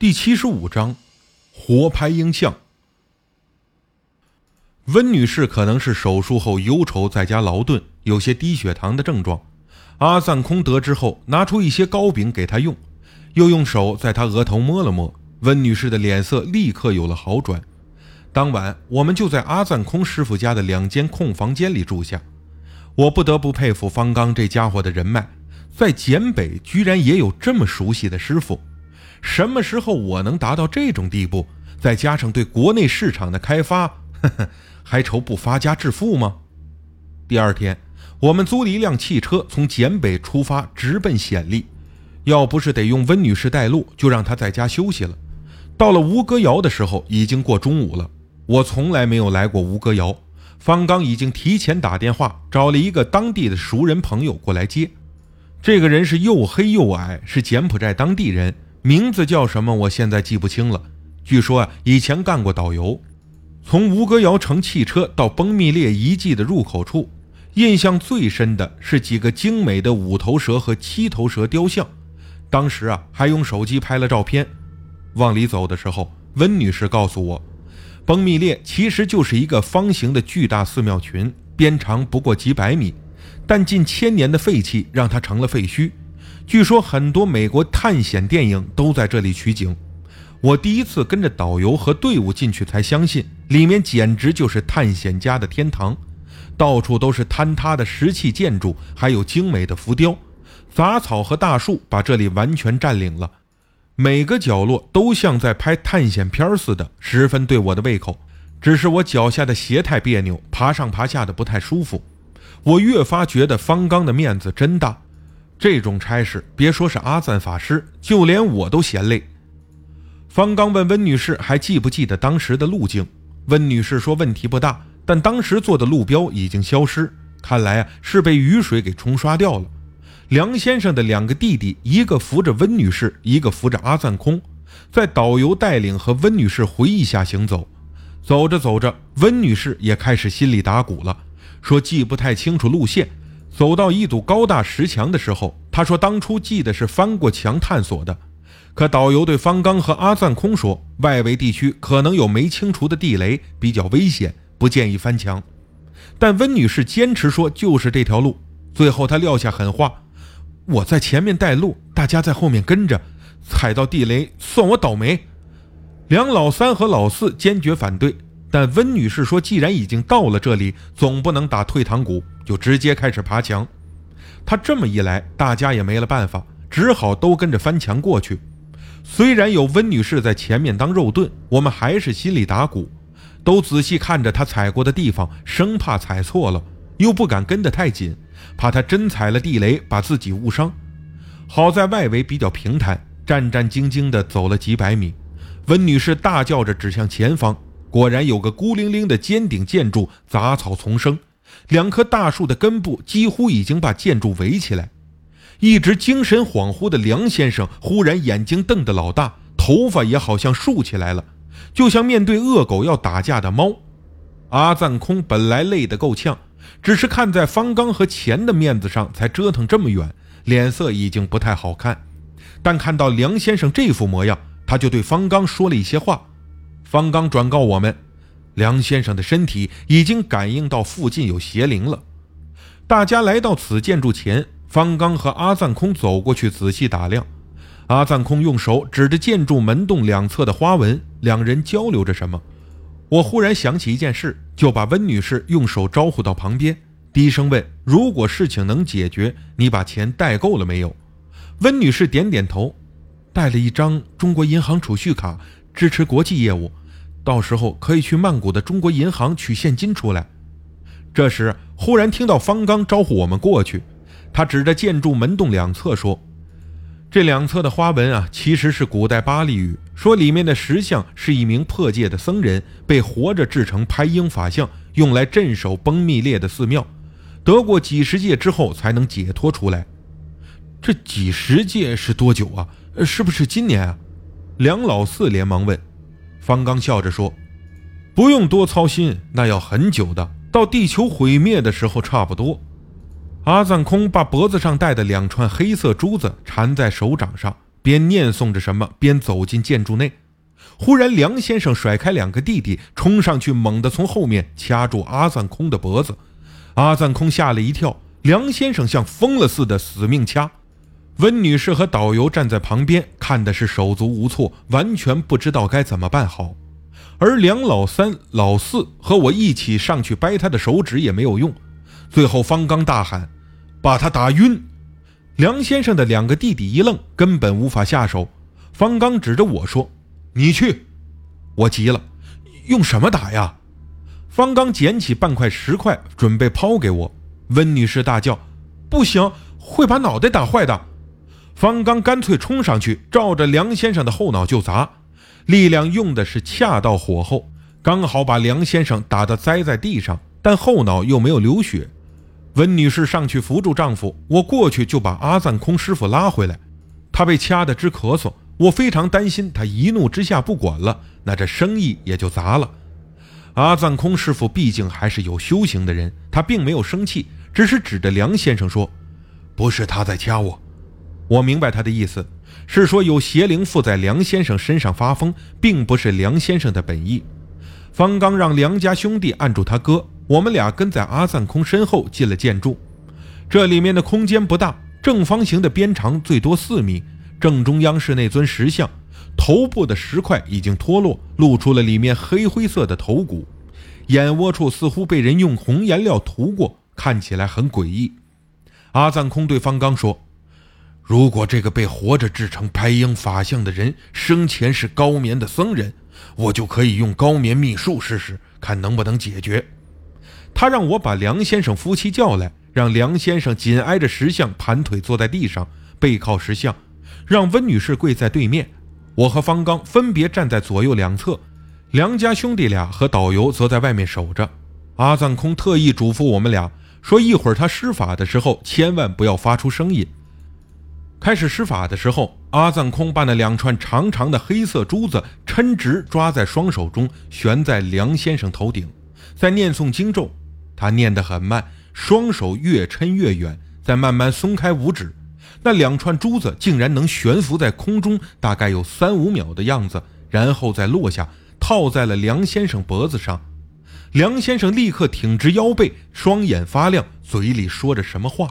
第七十五章，活拍影像。温女士可能是手术后忧愁，在家劳顿，有些低血糖的症状。阿赞空得知后，拿出一些糕饼给她用，又用手在她额头摸了摸。温女士的脸色立刻有了好转。当晚，我们就在阿赞空师傅家的两间空房间里住下。我不得不佩服方刚这家伙的人脉，在简北居然也有这么熟悉的师傅。什么时候我能达到这种地步？再加上对国内市场的开发，呵呵，还愁不发家致富吗？第二天，我们租了一辆汽车从柬北出发，直奔暹粒。要不是得用温女士带路，就让她在家休息了。到了吴哥窑的时候，已经过中午了。我从来没有来过吴哥窑，方刚已经提前打电话找了一个当地的熟人朋友过来接。这个人是又黑又矮，是柬埔寨当地人。名字叫什么？我现在记不清了。据说啊，以前干过导游。从吴哥窑乘汽车到崩密列遗迹的入口处，印象最深的是几个精美的五头蛇和七头蛇雕像。当时啊，还用手机拍了照片。往里走的时候，温女士告诉我，崩密列其实就是一个方形的巨大寺庙群，边长不过几百米，但近千年的废弃让它成了废墟。据说很多美国探险电影都在这里取景。我第一次跟着导游和队伍进去，才相信里面简直就是探险家的天堂。到处都是坍塌的石砌建筑，还有精美的浮雕，杂草和大树把这里完全占领了。每个角落都像在拍探险片似的，十分对我的胃口。只是我脚下的鞋太别扭，爬上爬下的不太舒服。我越发觉得方刚的面子真大。这种差事，别说是阿赞法师，就连我都嫌累。方刚问温女士还记不记得当时的路径？温女士说问题不大，但当时做的路标已经消失，看来啊是被雨水给冲刷掉了。梁先生的两个弟弟，一个扶着温女士，一个扶着阿赞空，在导游带领和温女士回忆下行走。走着走着，温女士也开始心里打鼓了，说记不太清楚路线。走到一堵高大石墙的时候，他说：“当初记得是翻过墙探索的。”可导游对方刚和阿赞空说：“外围地区可能有没清除的地雷，比较危险，不建议翻墙。”但温女士坚持说就是这条路。最后她撂下狠话：“我在前面带路，大家在后面跟着，踩到地雷算我倒霉。”梁老三和老四坚决反对。但温女士说：“既然已经到了这里，总不能打退堂鼓，就直接开始爬墙。”她这么一来，大家也没了办法，只好都跟着翻墙过去。虽然有温女士在前面当肉盾，我们还是心里打鼓，都仔细看着她踩过的地方，生怕踩错了，又不敢跟得太紧，怕她真踩了地雷把自己误伤。好在外围比较平坦，战战兢兢地走了几百米，温女士大叫着指向前方。果然有个孤零零的尖顶建筑，杂草丛生，两棵大树的根部几乎已经把建筑围起来。一直精神恍惚的梁先生忽然眼睛瞪得老大，头发也好像竖起来了，就像面对恶狗要打架的猫。阿赞空本来累得够呛，只是看在方刚和钱的面子上才折腾这么远，脸色已经不太好看。但看到梁先生这副模样，他就对方刚说了一些话。方刚转告我们，梁先生的身体已经感应到附近有邪灵了。大家来到此建筑前，方刚和阿赞空走过去仔细打量。阿赞空用手指着建筑门洞两侧的花纹，两人交流着什么。我忽然想起一件事，就把温女士用手招呼到旁边，低声问：“如果事情能解决，你把钱带够了没有？”温女士点点头，带了一张中国银行储蓄卡，支持国际业务。到时候可以去曼谷的中国银行取现金出来。这时，忽然听到方刚招呼我们过去。他指着建筑门洞两侧说：“这两侧的花纹啊，其实是古代巴利语，说里面的石像是一名破戒的僧人，被活着制成拍鹰法像，用来镇守崩密列的寺庙，得过几十戒之后才能解脱出来。这几十戒是多久啊？是不是今年啊？”梁老四连忙问。方刚笑着说：“不用多操心，那要很久的，到地球毁灭的时候差不多。”阿赞空把脖子上戴的两串黑色珠子缠在手掌上，边念诵着什么，边走进建筑内。忽然，梁先生甩开两个弟弟，冲上去，猛地从后面掐住阿赞空的脖子。阿赞空吓了一跳，梁先生像疯了似的死命掐。温女士和导游站在旁边，看的是手足无措，完全不知道该怎么办好。而梁老三、老四和我一起上去掰他的手指也没有用。最后，方刚大喊：“把他打晕！”梁先生的两个弟弟一愣，根本无法下手。方刚指着我说：“你去！”我急了：“用什么打呀？”方刚捡起半块石块，准备抛给我。温女士大叫：“不行，会把脑袋打坏的！”方刚干脆冲上去，照着梁先生的后脑就砸，力量用的是恰到火候，刚好把梁先生打得栽在地上，但后脑又没有流血。温女士上去扶住丈夫，我过去就把阿赞空师傅拉回来。他被掐得直咳嗽，我非常担心他一怒之下不管了，那这生意也就砸了。阿赞空师傅毕竟还是有修行的人，他并没有生气，只是指着梁先生说：“不是他在掐我。”我明白他的意思，是说有邪灵附在梁先生身上发疯，并不是梁先生的本意。方刚让梁家兄弟按住他哥，我们俩跟在阿赞空身后进了建筑。这里面的空间不大，正方形的边长最多四米。正中央是那尊石像，头部的石块已经脱落，露出了里面黑灰色的头骨，眼窝处似乎被人用红颜料涂过，看起来很诡异。阿赞空对方刚说。如果这个被活着制成白鹰法相的人生前是高棉的僧人，我就可以用高棉秘术试试，看能不能解决。他让我把梁先生夫妻叫来，让梁先生紧挨着石像，盘腿坐在地上，背靠石像，让温女士跪在对面，我和方刚分别站在左右两侧，梁家兄弟俩和导游则在外面守着。阿藏空特意嘱咐我们俩说，一会儿他施法的时候，千万不要发出声音。开始施法的时候，阿藏空把那两串长长的黑色珠子抻直，抓在双手中，悬在梁先生头顶，在念诵经咒。他念得很慢，双手越抻越远，再慢慢松开五指，那两串珠子竟然能悬浮在空中，大概有三五秒的样子，然后再落下，套在了梁先生脖子上。梁先生立刻挺直腰背，双眼发亮，嘴里说着什么话。